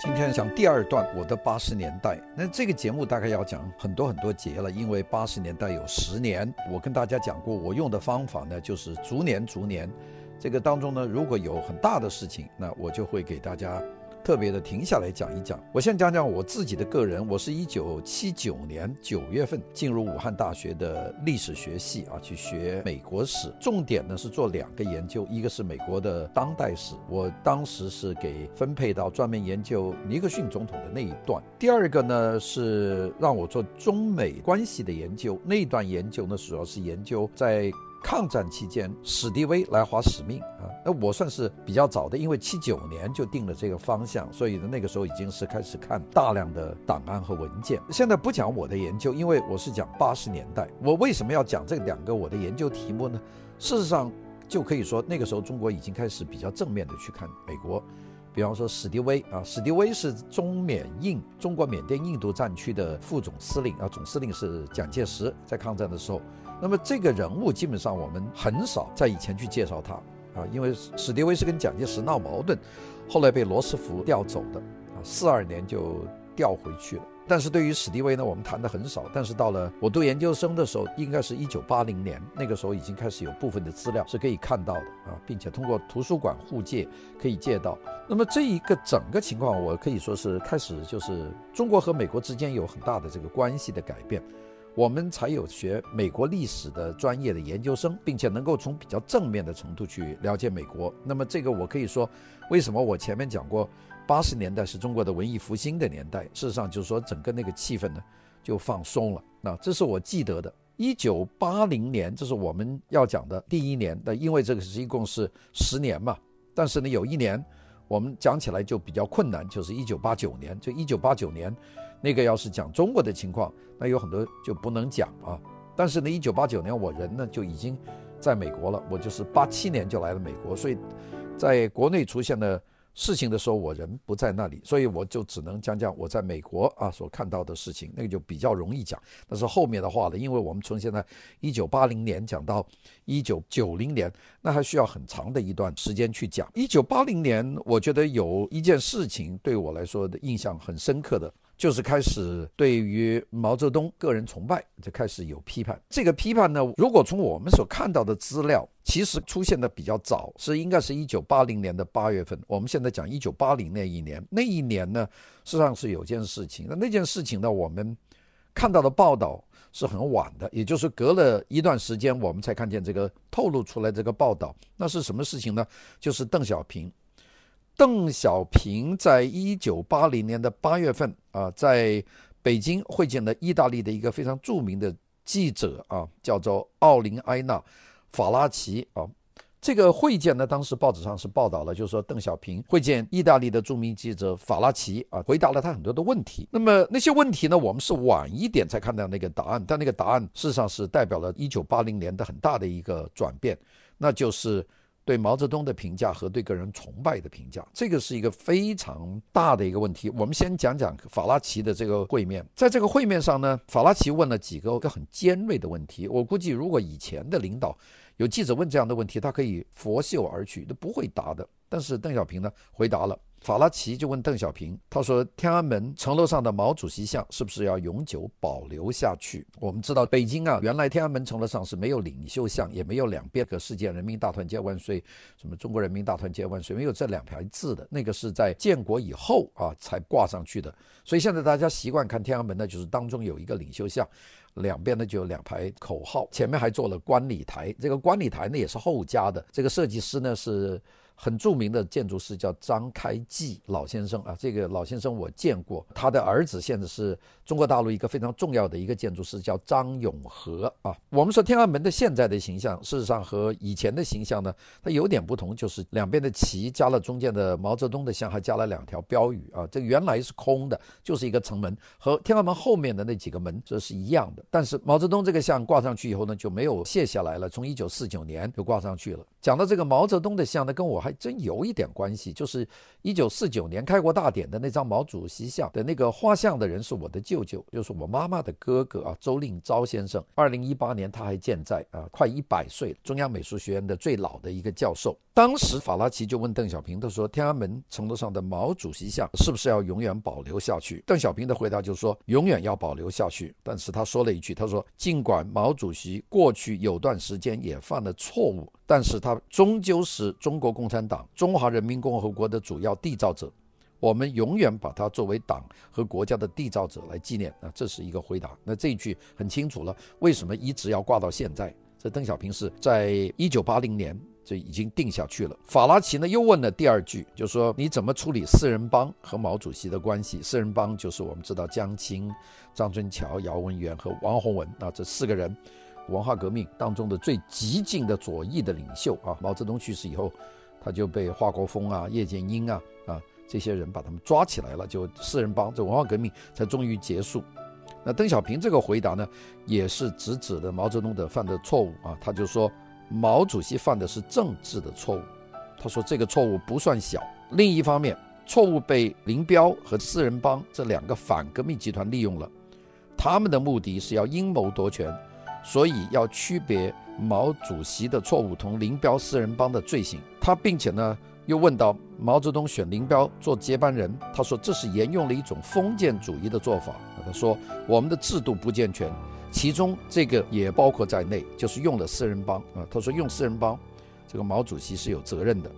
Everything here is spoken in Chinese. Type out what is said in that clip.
今天讲第二段我的八十年代，那这个节目大概要讲很多很多节了，因为八十年代有十年。我跟大家讲过，我用的方法呢，就是逐年逐年，这个当中呢，如果有很大的事情，那我就会给大家。特别的停下来讲一讲，我先讲讲我自己的个人。我是一九七九年九月份进入武汉大学的历史学系啊，去学美国史，重点呢是做两个研究，一个是美国的当代史，我当时是给分配到专门研究尼克逊总统的那一段；第二个呢是让我做中美关系的研究，那一段研究呢主要是研究在。抗战期间，史迪威来华使命啊，那我算是比较早的，因为七九年就定了这个方向，所以呢，那个时候已经是开始看大量的档案和文件。现在不讲我的研究，因为我是讲八十年代。我为什么要讲这两个我的研究题目呢？事实上，就可以说那个时候中国已经开始比较正面的去看美国，比方说史迪威啊，史迪威是中缅印中国缅甸印度战区的副总司令啊，总司令是蒋介石，在抗战的时候。那么这个人物基本上我们很少在以前去介绍他啊，因为史迪威是跟蒋介石闹矛盾，后来被罗斯福调走的啊，四二年就调回去了。但是对于史迪威呢，我们谈的很少。但是到了我读研究生的时候，应该是一九八零年，那个时候已经开始有部分的资料是可以看到的啊，并且通过图书馆互借可以借到。那么这一个整个情况，我可以说是开始就是中国和美国之间有很大的这个关系的改变。我们才有学美国历史的专业的研究生，并且能够从比较正面的程度去了解美国。那么这个我可以说，为什么我前面讲过，八十年代是中国的文艺复兴的年代，事实上就是说整个那个气氛呢就放松了。那这是我记得的。一九八零年，这是我们要讲的第一年。那因为这个是一共是十年嘛，但是呢有一年我们讲起来就比较困难，就是一九八九年。就一九八九年。那个要是讲中国的情况，那有很多就不能讲啊。但是呢，一九八九年我人呢就已经在美国了，我就是八七年就来了美国，所以在国内出现的事情的时候，我人不在那里，所以我就只能讲讲我在美国啊所看到的事情，那个就比较容易讲。但是后面的话呢，因为我们从现在一九八零年讲到一九九零年，那还需要很长的一段时间去讲。一九八零年，我觉得有一件事情对我来说的印象很深刻的。就是开始对于毛泽东个人崇拜就开始有批判。这个批判呢，如果从我们所看到的资料，其实出现的比较早，是应该是一九八零年的八月份。我们现在讲一九八零那一年，那一年呢，事实上是有件事情。那那件事情呢，我们看到的报道是很晚的，也就是隔了一段时间，我们才看见这个透露出来这个报道。那是什么事情呢？就是邓小平。邓小平在一九八零年的八月份啊，在北京会见了意大利的一个非常著名的记者啊，叫做奥林埃纳·法拉奇啊。这个会见呢，当时报纸上是报道了，就是说邓小平会见意大利的著名记者法拉奇啊，回答了他很多的问题。那么那些问题呢，我们是晚一点才看到那个答案，但那个答案事实上是代表了一九八零年的很大的一个转变，那就是。对毛泽东的评价和对个人崇拜的评价，这个是一个非常大的一个问题。我们先讲讲法拉奇的这个会面，在这个会面上呢，法拉奇问了几个个很尖锐的问题。我估计，如果以前的领导有记者问这样的问题，他可以拂袖而去，都不会答的。但是邓小平呢，回答了。法拉奇就问邓小平，他说：“天安门城楼上的毛主席像是不是要永久保留下去？”我们知道，北京啊，原来天安门城楼上是没有领袖像，也没有两边的“世界人民大团结万岁”什么“中国人民大团结万岁”，没有这两排字的。那个是在建国以后啊才挂上去的。所以现在大家习惯看天安门呢，就是当中有一个领袖像，两边呢就有两排口号，前面还做了观礼台。这个观礼台呢也是后加的，这个设计师呢是。很著名的建筑师叫张开济老先生啊，这个老先生我见过，他的儿子现在是中国大陆一个非常重要的一个建筑师，叫张永和啊。我们说天安门的现在的形象，事实上和以前的形象呢，它有点不同，就是两边的旗加了中间的毛泽东的像，还加了两条标语啊。这个原来是空的，就是一个城门，和天安门后面的那几个门这是一样的。但是毛泽东这个像挂上去以后呢，就没有卸下来了，从一九四九年就挂上去了。讲到这个毛泽东的像呢，跟我还。还真有一点关系，就是一九四九年开国大典的那张毛主席像的那个画像的人是我的舅舅，就是我妈妈的哥哥啊，周令钊先生。二零一八年他还健在啊，快一百岁，中央美术学院的最老的一个教授。当时法拉奇就问邓小平，他说：“天安门城楼上的毛主席像是不是要永远保留下去？”邓小平的回答就是说：“永远要保留下去。”但是他说了一句：“他说尽管毛主席过去有段时间也犯了错误。”但是他终究是中国共产党、中华人民共和国的主要缔造者，我们永远把他作为党和国家的缔造者来纪念。那这是一个回答。那这一句很清楚了，为什么一直要挂到现在？这邓小平是在一九八零年就已经定下去了。法拉奇呢又问了第二句，就说你怎么处理四人帮和毛主席的关系？四人帮就是我们知道江青、张春桥、姚文元和王洪文啊这四个人。文化革命当中的最激进的左翼的领袖啊，毛泽东去世以后，他就被华国锋啊、叶剑英啊啊这些人把他们抓起来了，就四人帮，这文化革命才终于结束。那邓小平这个回答呢，也是直指的毛泽东的犯的错误啊，他就说毛主席犯的是政治的错误，他说这个错误不算小。另一方面，错误被林彪和四人帮这两个反革命集团利用了，他们的目的是要阴谋夺权。所以要区别毛主席的错误同林彪四人帮的罪行。他并且呢又问到毛泽东选林彪做接班人，他说这是沿用了一种封建主义的做法。他说我们的制度不健全，其中这个也包括在内，就是用了四人帮啊。他说用四人帮，这个毛主席是有责任的。